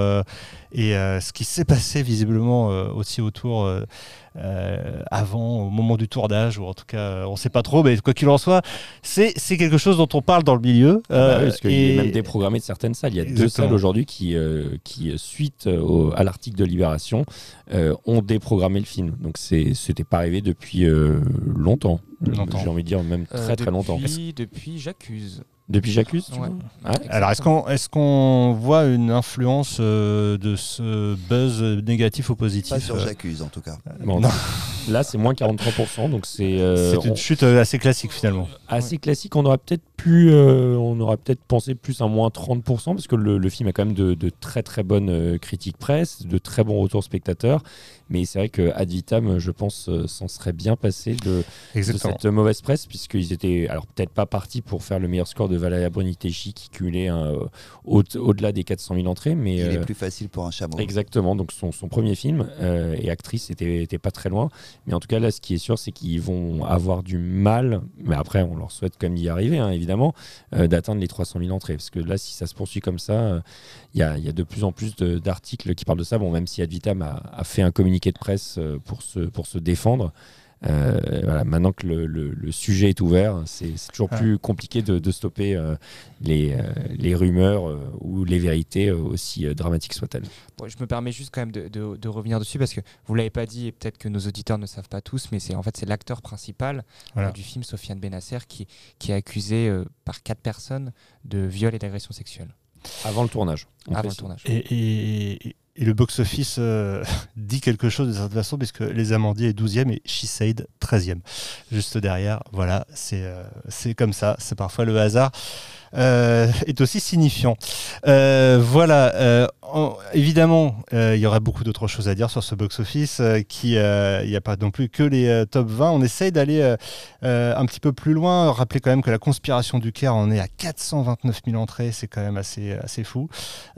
et euh, ce qui s'est passé visiblement euh, aussi autour euh, avant, au moment du tournage, ou en tout cas, on ne sait pas trop, mais quoi qu'il en soit, c'est quelque chose dont on parle dans le milieu. Ah bah oui, parce qu'il et- est même déprogrammé de certaines salles. Il y a deux salles aujourd'hui qui, euh, qui suite au- à l'article de Libération, euh, ont déprogrammé le film. Donc c'était pas arrivé depuis euh, longtemps. Longtemps. J'ai envie de dire même très Euh, très longtemps. Depuis, depuis J'accuse. Depuis J'accuse tu Ouais. vois Ouais. Alors, est-ce qu'on est qu'on voit une influence euh, de ce buzz négatif ou positif Pas sur euh, j'accuse en tout cas. Bon, Non. Là, c'est moins 43%, donc c'est euh, C'est une on- chute euh, assez classique finalement. assez classique. On aurait peut-être pu, euh, on aurait peut-être pensé plus à moins 30%, parce que le, le film a quand même de, de très très bonnes critiques presse, de très bons retours spectateurs. Mais c'est vrai que Ad Vitam, je pense, s'en serait bien passé de, cette mauvaise presse, puisqu'ils étaient, alors peut-être pas partis pour faire le meilleur score de Valeria Bonitechi, qui cumulait au- au-delà des 400 000 entrées. Mais Il est plus facile pour un chameau. Exactement, donc son, son premier film euh, et actrice était, était pas très loin. Mais en tout cas, là, ce qui est sûr, c'est qu'ils vont avoir du mal, mais après, on leur souhaite quand même d'y arriver, hein, évidemment, euh, d'atteindre les 300 000 entrées. Parce que là, si ça se poursuit comme ça, euh, il y, a, il y a de plus en plus d'articles qui parlent de ça. Bon, même si Ad Vitam a, a fait un communiqué de presse euh, pour se défendre. Euh, voilà, maintenant que le, le- le sujet est ouvert, c'est toujours plus compliqué de, de stopper euh, les, euh, les rumeurs euh, ou les vérités, euh, aussi euh, dramatiques soient-elles. Bon, je me permets juste quand même de, de- de revenir dessus parce que vous l'avez pas dit et peut-être que nos auditeurs ne savent pas tous, mais c'est en fait c'est l'acteur principal Voilà. du film Sofiane Benasser qui, qui est accusé euh, par quatre personnes de viol et d'agression sexuelle Avant le tournage. avant le tournage. Et, et- et le box-office euh, dit quelque chose de cette façon, puisque Les Amandiers est 12e et She Said 13e. Juste derrière, voilà, c'est euh, c'est comme ça, c'est parfois le hasard. euh, est aussi signifiant. Voilà, en- évidemment, euh, il y aurait beaucoup d'autres choses à dire sur ce box-office, euh, qui, euh, il n'y a pas non plus que les euh, top 20. On essaye d'aller euh, euh, un petit peu plus loin. Rappelez quand même que la conspiration du Caire en est à 429 000 entrées, c'est quand même assez, assez fou.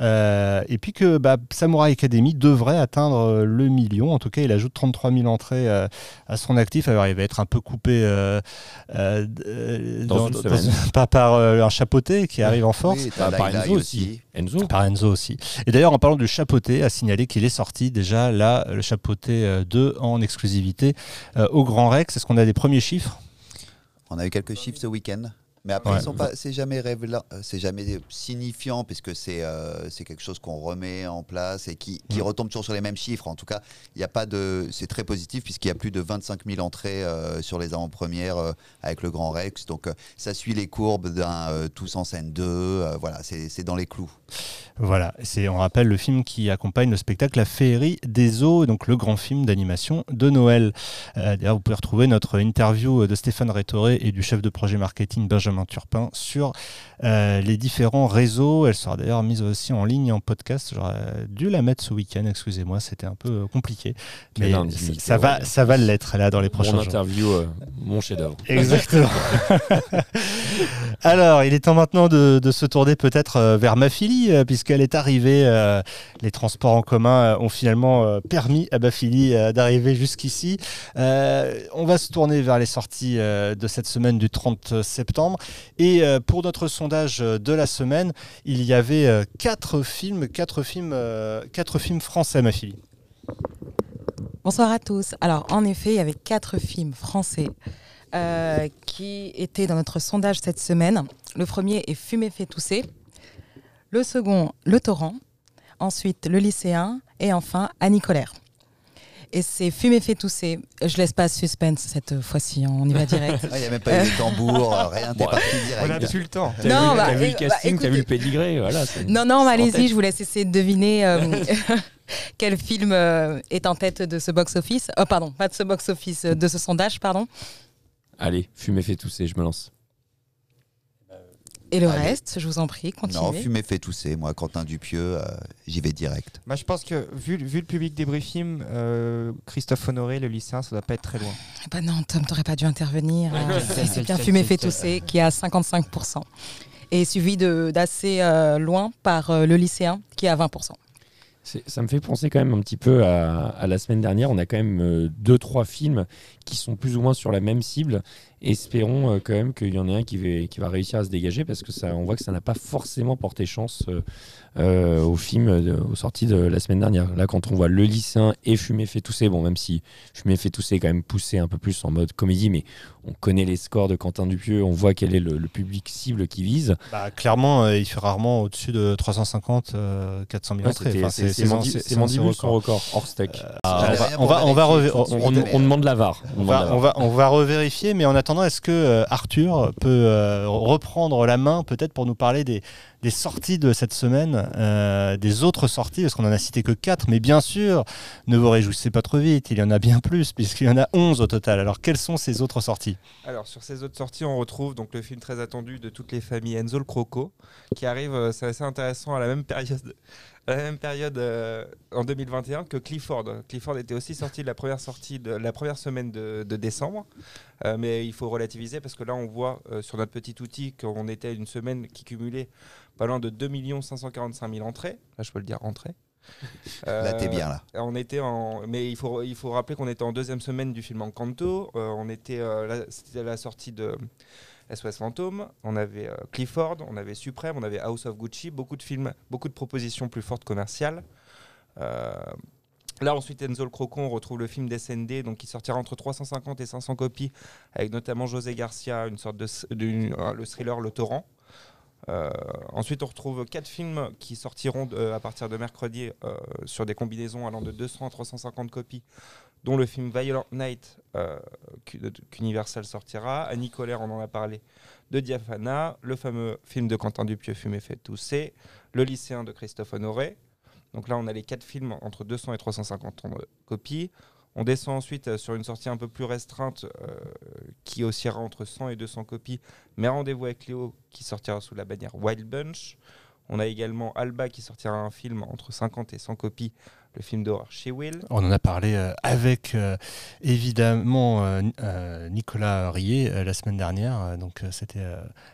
Euh, et puis que bah, Samurai Academy devrait atteindre le million. En tout cas, il ajoute 33 000 entrées euh, à son actif. Alors, il va être un peu coupé euh, euh, euh, Dans une semaine. pas par euh, un chapeauté qui arrive en force. Oui, par Enzo aussi. Enzo. Par Enzo aussi. Et d'ailleurs, en parlant du chapeauté, à signaler qu'il est sorti déjà là, le chapeauté euh, 2 en exclusivité euh, au Grand Rex. Est-ce qu'on a des premiers chiffres? On a eu quelques chiffres ce week-end. Mais après, Ouais. ils sont pas, c'est jamais révéla- euh, c'est jamais signifiant puisque c'est euh, c'est quelque chose qu'on remet en place et qui, qui retombe toujours sur les mêmes chiffres. En tout cas, il y a pas de, c'est très positif puisqu'il y a plus de 25 000 entrées euh, sur les avant-premières euh, avec le Grand Rex. Donc, ça suit les courbes d'un Tous en scène 2. euh, voilà, c'est c'est dans les clous. Voilà, c'est on rappelle le film qui accompagne le spectacle La Féerie des eaux, donc le grand film d'animation de Noël. D'ailleurs, vous pouvez retrouver notre interview de Stéphane Rétoré et du chef de projet marketing Benjamin Turpin sur euh, les différents réseaux. Elle sera d'ailleurs mise aussi en ligne en podcast. J'aurais dû la mettre ce week-end, excusez-moi, c'était un peu euh, compliqué. Mais ça va, ouais. ça va l'être là dans les prochains Mon jours. interview, euh, mon chef-d'œuvre. Exactement. Alors, il est temps maintenant de, de se tourner peut-être vers Mafili, euh, puisqu'elle est arrivée. euh, les transports en commun ont finalement euh, permis à Mafili euh, d'arriver jusqu'ici. Euh, on va se tourner vers les sorties euh, de cette semaine du 30 septembre. Et euh, pour notre sondage euh, de la semaine, il y avait euh, quatre films, quatre films, français, Mafili. Bonsoir à tous. Alors, en effet, il y avait quatre films français qui étaient dans notre sondage cette semaine. Le premier est Fumer fait tousser. Le second, Le Torrent. Ensuite, Le lycéen. Et enfin, Annie Colère. Et c'est Fumer fait tousser. Je laisse pas suspense cette fois-ci, hein, on y va direct. Il n'y a même pas eu de tambour, euh, rien, t'es parti On a direct. plus le temps. T'as Non, bah, t'as vu euh, le bah, casting, t'as vu le pédigré, voilà. Non, non, allez-y, je vous laisse essayer de deviner euh, quel film euh, est en tête de ce box-office. Oh, pardon, pas de ce box-office, euh, de ce sondage, pardon. Allez, fumer fait tousser, je me lance. Et le Allez. reste, je vous en prie, continuez. Non, fumer fait tousser. Moi, Quentin Dupieux, euh, j'y vais direct. Moi, je pense que vu, vu le public des Briefim, euh, Christophe Honoré, le lycéen, ça doit pas être très loin. Eh ben non, Tom, t'aurais pas dû intervenir. Euh, c'est bien je fait tousser qui est à 55%. Et suivi de- d'assez euh, loin par euh, le lycéen qui est à 20%. C'est- Ça me fait penser quand même un petit peu à, à la semaine dernière. On a quand même euh, deux, trois films qui sont plus ou moins sur la même cible. Espérons euh, quand même qu'il y en ait un qui va, qui va réussir à se dégager parce que ça, on voit que ça n'a pas forcément porté chance euh, euh, au film, aux sorties de la semaine dernière. Là, quand on voit Le lycéen et Fumer fait tousser, bon, même si Fumer fait tousser est quand même poussé un peu plus en mode comédie, mais on connaît les scores de Quentin Dupieux, on voit quel est le, le public cible qui vise. Bah, clairement, euh, il fait rarement au-dessus de 350, euh, 400 000 Ouais, entrées. Enfin, c'est Mandibule son record. hors steak. On va- on va, on va, demande la VAR. On on demande va, la VAR. on va, on va revérifier, mais en attendant, attendant, est-ce que euh, Arthur peut euh, reprendre la main peut-être pour nous parler des, des sorties de cette semaine, euh, des autres sorties, parce qu'on en a cité que 4, mais bien sûr, ne vous réjouissez pas trop vite, il y en a bien plus, puisqu'il y en a 11 au total. Alors quelles sont ces autres sorties? Alors sur ces autres sorties, on retrouve donc le film très attendu de toutes les familles Enzo le Croco, qui arrive, euh, c'est assez intéressant à la même période. Euh, en 2021 que Clifford. Clifford était aussi sorti de la première sortie de la première semaine de, décembre, mais il faut relativiser parce que là on voit sur notre petit outil qu'on était une semaine qui cumulait pas loin de 2 545 000 entrées. Là je peux le dire entrées. Là, t'es Euh, bien, là. on était en, mais il faut il faut rappeler qu'on était en deuxième semaine du film Encanto. Euh, on était, euh, c'était la sortie de SOS Fantôme. On avait euh, Clifford, on avait Supreme, on avait House of Gucci. Beaucoup de films, beaucoup de propositions plus fortes commerciales. Euh, Là ensuite Enzo le Crocon, on retrouve le film d'SND, donc qui sortira entre 350 et 500 copies, avec notamment José Garcia, une sorte de, euh, le thriller Le Torrent. Euh, ensuite, on retrouve quatre films qui sortiront de- à partir de mercredi euh, sur des combinaisons allant de 200 à 350 copies, dont le film Violent Night euh, qu'Universal sortira. Annie Colère, on en a parlé, de Diafana, le fameux film de Quentin Dupieux, Fumé fait tousser, Le lycéen de Christophe Honoré. Donc là, on a les quatre films entre 200 et 350 en- copies. On descend ensuite euh, sur une sortie un peu plus restreinte euh, qui oscillera entre 100 et 200 copies, mais rendez-vous avec Léo qui sortira sous la bannière Wild Bunch. On a également Alba qui sortira un film entre 50 et 100 copies, le film d'horreur chez Will. On en a parlé euh, avec évidemment Ni- Nicolas Rier la semaine dernière. Donc c'était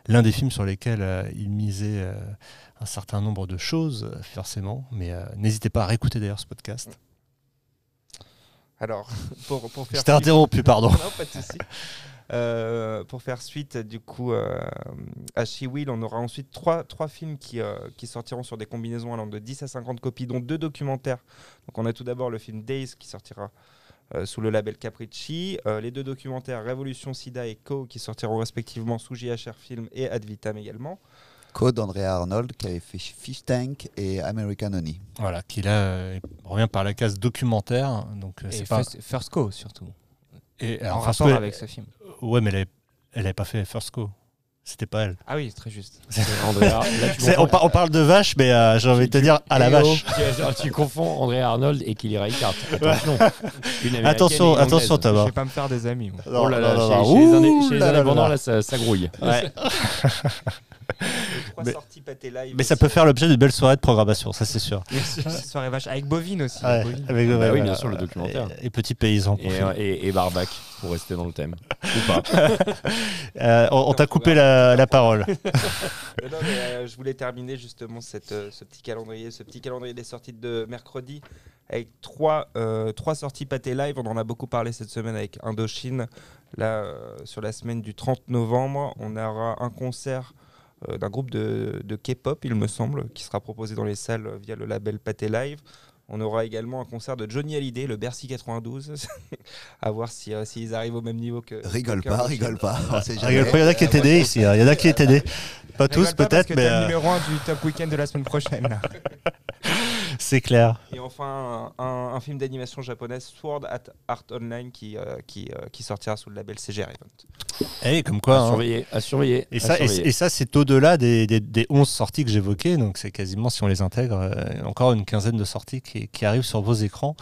l'un des films sur lesquels il misait un certain nombre de choses, forcément. Mais n'hésitez pas à réécouter d'ailleurs ce podcast. Alors, pour, pour faire Je t'ai interrompu, pardon. non, pas de souci. Euh, pour faire suite, du coup, euh, à She Will, on aura ensuite trois, trois films qui, euh, qui sortiront sur des combinaisons allant de 10 à 50 copies, dont deux documentaires. Donc, on a tout d'abord le film Days qui sortira euh, sous le label Capricci, les deux documentaires Révolution Sida et Co qui sortiront respectivement sous JHR Film et Ad Vitam également. Code d'Andrea Arnold qui avait fait Fish Tank et American Honey. Voilà, qui là euh, revient par la case documentaire. Donc euh, Et c'est pas. First, Co surtout. Et, en alors, rapport avec ce film. Ouais, mais elle avait, elle avait pas fait First Co. C'était pas elle. Ah oui, très juste. Andrea, là, C'est- on, confonds- par- on parle de vache, mais euh, j'ai envie de te dire à la vache. tu, tu confonds André Arnold et Kelly Reichardt. Attention. Attention, attention. Thomas. Je vais pas me faire des amis. moi. Oh là là, Non, non, chez, les, là là là indépendants, là. là, ça, ça grouille. Ouais. Les trois Mais- sorties pâté live. Mais ça peut faire l'objet d'une belle soirée de programmation, ça c'est sûr. Soirée vache avec Bovine aussi. Ouais, Bovine. avec- Bah ouais, oui, ouais, bien sûr, le documentaire. Et, et Petit Paysan. Et, et, et Barbac, pour rester dans le thème. Ou pas. Euh, on on t'a coupé la, la parole. Euh, non, mais, euh, je voulais terminer justement cette, euh, ce petit calendrier, ce petit calendrier des sorties de mercredi avec trois, euh, trois sorties pâté live. On en a beaucoup parlé cette semaine avec Indochine. Là, euh, sur la semaine du 30 novembre, on aura un concert d'un groupe de, de K-pop, il me semble, qui sera proposé dans les salles via le label Pâté Live. On aura également un concert de Johnny Hallyday, le Bercy 92. à voir si, euh, s'ils arrivent au même niveau que. Rigole que pas, rigole pas. on sait Ah, rigole jamais. pas, Il y en a qui est aidé ici, hein. il y en a qui est aidé. Pas tous Rigole peut-être, mais le euh, numéro 1 du top week-end de la semaine prochaine. c'est clair. Et enfin, un, un- un film d'animation japonaise, Sword at Art Online, qui, euh, qui, euh, qui sortira sous le label CGR Event. Eh, comme quoi. à hein. surveiller, à surveiller. Et à ça, et, surveiller. et ça c'est au-delà des, des, des 11 sorties que j'évoquais, donc c'est quasiment, si on les intègre, euh, encore une quinzaine de sorties qui, qui arrivent sur vos écrans.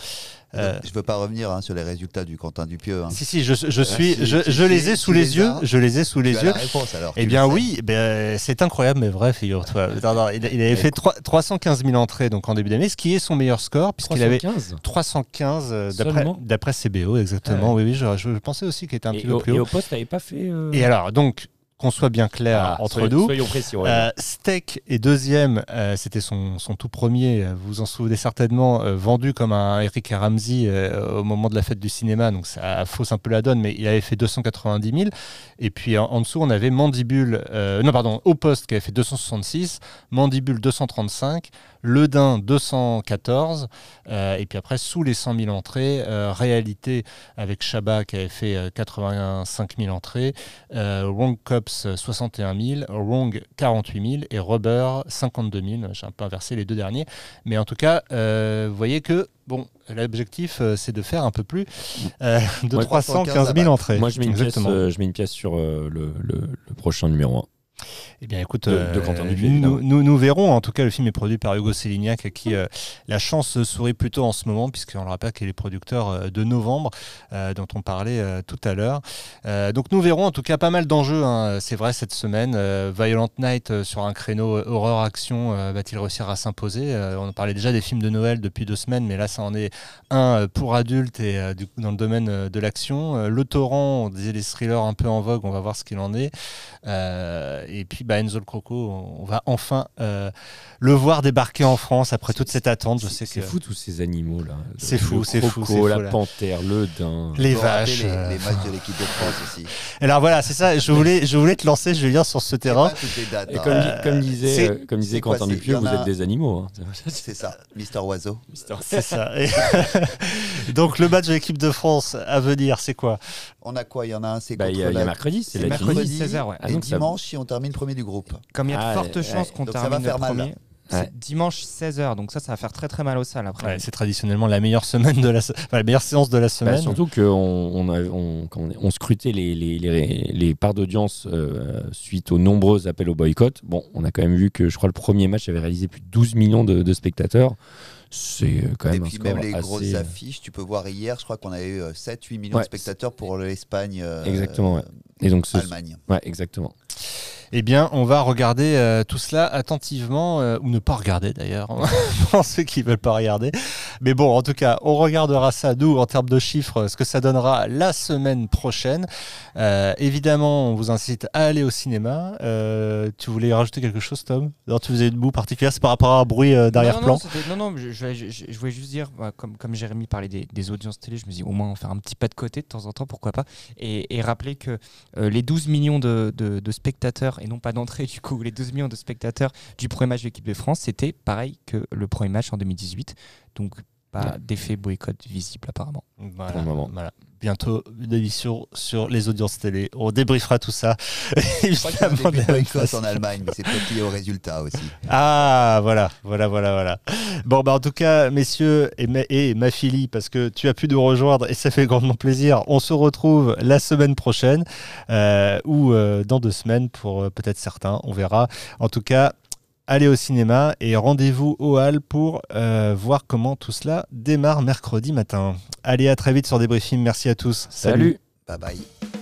Euh, Je veux pas revenir hein, sur les résultats du Quentin Dupieux. hein. si, si, je, je suis, si, je, je si, les ai sous les les yeux, as. je les ai sous les as yeux. la réponse alors. Eh bien oui, ben, c'est incroyable, mais vrai, figure-toi. Non, non, il, il avait fait trois- 315 000 entrées donc en début d'année, ce qui est son meilleur score, puisqu'il avait 315 315 euh, d'après Seulement d'après CBO, exactement. Oui, oui, je, je pensais aussi qu'il était un et, petit peu au, plus et haut. au poste, t'avais pas fait. euh, Et alors, donc, qu'on soit bien clair ah, entre soyons- nous, Soyons précis. ouais. euh, Steak est deuxième, euh, c'était son, son tout premier, euh, vous vous en souvenez certainement, euh, vendu comme un Eric Ramsey au moment de la fête du cinéma, donc ça fausse un peu la donne, mais il avait fait 290 000. Et puis en, en dessous, on avait Mandibule, non pardon, au poste qui avait fait 266, Mandibule 235, Le Dain 214, euh, et puis après sous les 100 000 entrées, Réalité avec Shabba qui avait fait euh, 85 000 entrées, Wrong Cops Cops 61 000, Wrong 48 000 et Rubber 52 000. J'ai un peu inversé les deux derniers. Mais en tout cas, euh, vous voyez que bon, l'objectif euh, c'est de faire un peu plus euh, de Ouais, 315 000 entrées. Moi, je mets, une pièce, Exactement. je mets une pièce sur le, le- le prochain numéro 1. Eh bien, écoute, De- euh, de nous, nous, nous verrons. En tout cas, le film est produit par Hugo Sélignac, à qui euh, la chance sourit plutôt en ce moment, puisqu'on le rappelle qu'il est producteur euh, de Novembre, euh, dont on parlait tout à l'heure. Donc, nous verrons en tout cas pas mal d'enjeux, hein, c'est vrai, cette semaine. Violent Night sur un créneau horreur-action va-t-il réussir à s'imposer? On parlait déjà des films de Noël depuis deux semaines, mais là, ça en est un pour adultes et du coup, dans le domaine de l'action. Le Torrent, on disait les thrillers un peu en vogue, on va voir ce qu'il en est. Et puis bah, Enzo le Croco, on va enfin euh, le voir débarquer en France après toute cette attente. Je sais C'est fou tous ces animaux là. C'est fou, c'est fou, fou, La là. panthère, le daim. les vaches. Les, euh. les matchs de l'équipe de France aussi. Alors voilà, c'est ça. Je voulais, je voulais te lancer, Julien, sur ce terrain. dates, Et hein. comme, Euh, comme disait, euh, comme disait Quentin Dupieux, vous a- êtes des animaux. hein. C'est ça, Mister Oiseau. C'est ça. Et Donc le match de l'équipe de France à venir, c'est quoi? On a quoi? Il y en a un, c'est Bah, Il y, a- contre il y a la- mercredi, c'est mercredi. Tunisie. 16h, ouais. Ah, et donc ça- dimanche, si on termine premier du groupe. Comme il y a de Ah, fortes ouais, chances qu'on donc ça va termine faire mal. premier, Ouais. dimanche 16h, donc ça, ça va faire très très mal au salles après. Ouais, C'est traditionnellement la meilleure semaine de la, se- enfin, la meilleure séance de la Bah, semaine. surtout qu'on on, a- on- on, on scrutait les, les, les, les parts d'audience euh, suite aux nombreux appels au boycott. Bon, on a quand même vu que je crois le premier match avait réalisé plus de 12 millions de, de spectateurs. C'est euh, quand Et même un puis score même les assez... grosses affiches, tu peux voir hier, je crois qu'on a eu 7-8 millions Ouais, de spectateurs pour l'Espagne. euh, Exactement, ouais. Et donc ce- Allemagne. Ouais, exactement. Eh bien, on va regarder euh, tout cela attentivement, euh, ou ne pas regarder d'ailleurs, pour ceux qui veulent pas regarder. Mais bon, en tout cas, on regardera ça, nous, en termes de chiffres, ce que ça donnera la semaine prochaine. Euh, évidemment, on vous incite à aller au cinéma. Tu voulais rajouter quelque chose, Tom? Non, tu faisais une boue particulière, c'est par rapport à un bruit d'arrière-plan non, non, non, je, je- je- je voulais juste dire, bah, comme, comme Jérémy parlait des, des audiences télé, je me dis au moins en faire un petit pas de côté de temps en temps, pourquoi pas. Et, et rappeler que les 12 millions de, de- de spectateurs, et non pas d'entrée du coup, les 12 millions de spectateurs du premier match de l'équipe de France, c'était pareil que le premier match en 2018. Donc pas d'effet boycott visible apparemment. Voilà, Pour le moment. voilà. Bientôt une émission sur les audiences télé. On débriefera tout ça. Je crois qu'il y a un Évidemment, début de de la même boycott façon. en Allemagne, mais c'est peut-être lié au résultat aussi. Ah, voilà, voilà, voilà, voilà. Bon, bah, en tout cas, messieurs et ma, et ma fille, parce que tu as pu nous rejoindre et ça fait grandement plaisir, on se retrouve la semaine prochaine euh, ou euh, dans deux semaines pour euh, peut-être certains, on verra. En tout cas, allez au cinéma et rendez-vous au hall pour euh, voir comment tout cela démarre mercredi matin. Allez, à très vite sur Débriefing. Merci à tous. Salut. Bye bye.